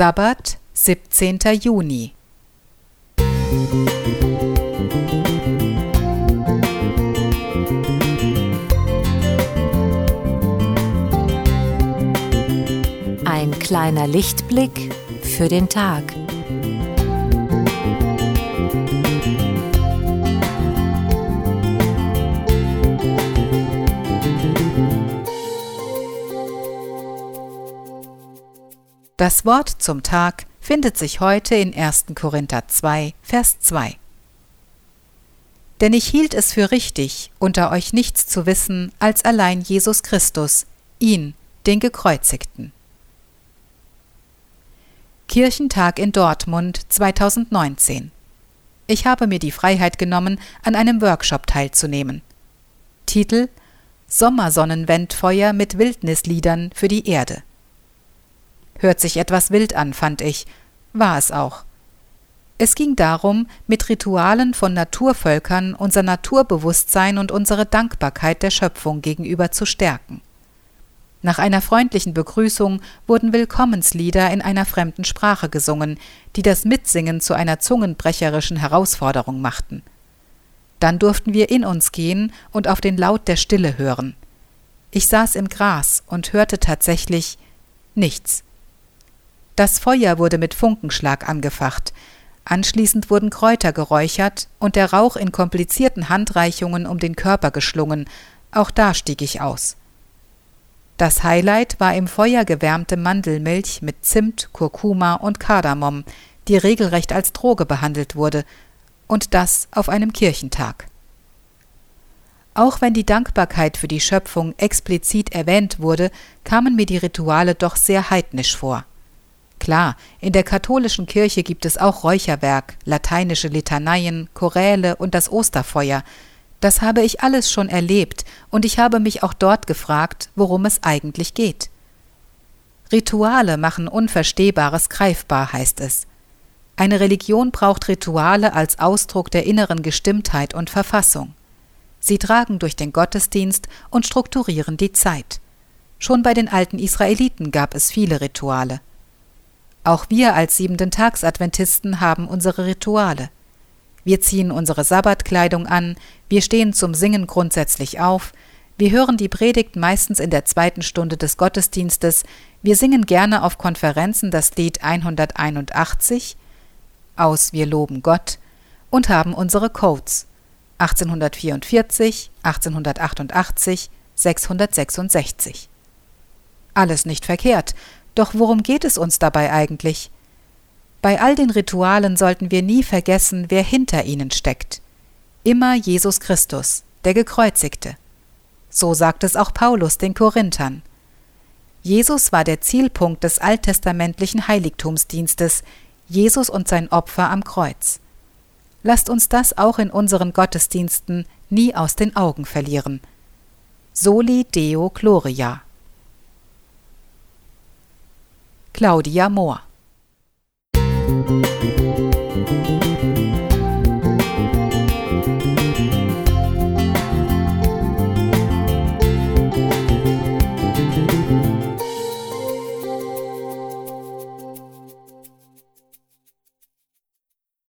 Sabbat, 17. Juni. Ein kleiner Lichtblick für den Tag. Das Wort zum Tag findet sich heute in 1. Korinther 2, Vers 2. Denn ich hielt es für richtig, unter euch nichts zu wissen als allein Jesus Christus, ihn, den Gekreuzigten. Kirchentag in Dortmund 2019. Ich habe mir die Freiheit genommen, an einem Workshop teilzunehmen. Titel Sommersonnenwendfeuer mit Wildnisliedern für die Erde. Hört sich etwas wild an, fand ich. War es auch. Es ging darum, mit Ritualen von Naturvölkern unser Naturbewusstsein und unsere Dankbarkeit der Schöpfung gegenüber zu stärken. Nach einer freundlichen Begrüßung wurden Willkommenslieder in einer fremden Sprache gesungen, die das Mitsingen zu einer zungenbrecherischen Herausforderung machten. Dann durften wir in uns gehen und auf den Laut der Stille hören. Ich saß im Gras und hörte tatsächlich nichts. Das Feuer wurde mit Funkenschlag angefacht. Anschließend wurden Kräuter geräuchert und der Rauch in komplizierten Handreichungen um den Körper geschlungen. Auch da stieg ich aus. Das Highlight war im Feuer gewärmte Mandelmilch mit Zimt, Kurkuma und Kardamom, die regelrecht als Droge behandelt wurde, und das auf einem Kirchentag. Auch wenn die Dankbarkeit für die Schöpfung explizit erwähnt wurde, kamen mir die Rituale doch sehr heidnisch vor. Klar, in der katholischen Kirche gibt es auch Räucherwerk, lateinische Litaneien, Choräle und das Osterfeuer. Das habe ich alles schon erlebt, und ich habe mich auch dort gefragt, worum es eigentlich geht. Rituale machen Unverstehbares greifbar, heißt es. Eine Religion braucht Rituale als Ausdruck der inneren Gestimmtheit und Verfassung. Sie tragen durch den Gottesdienst und strukturieren die Zeit. Schon bei den alten Israeliten gab es viele Rituale. Auch wir als siebenten Tagsadventisten haben unsere Rituale. Wir ziehen unsere Sabbatkleidung an, wir stehen zum Singen grundsätzlich auf, wir hören die Predigt meistens in der zweiten Stunde des Gottesdienstes, wir singen gerne auf Konferenzen das Lied 181 aus Wir loben Gott und haben unsere Codes 1844, 1888, 666. Alles nicht verkehrt, doch worum geht es uns dabei eigentlich? Bei all den Ritualen sollten wir nie vergessen, wer hinter ihnen steckt. Immer Jesus Christus, der Gekreuzigte. So sagt es auch Paulus den Korinthern. Jesus war der Zielpunkt des alttestamentlichen Heiligtumsdienstes, Jesus und sein Opfer am Kreuz. Lasst uns das auch in unseren Gottesdiensten nie aus den Augen verlieren. Soli Deo Gloria Claudia Mohr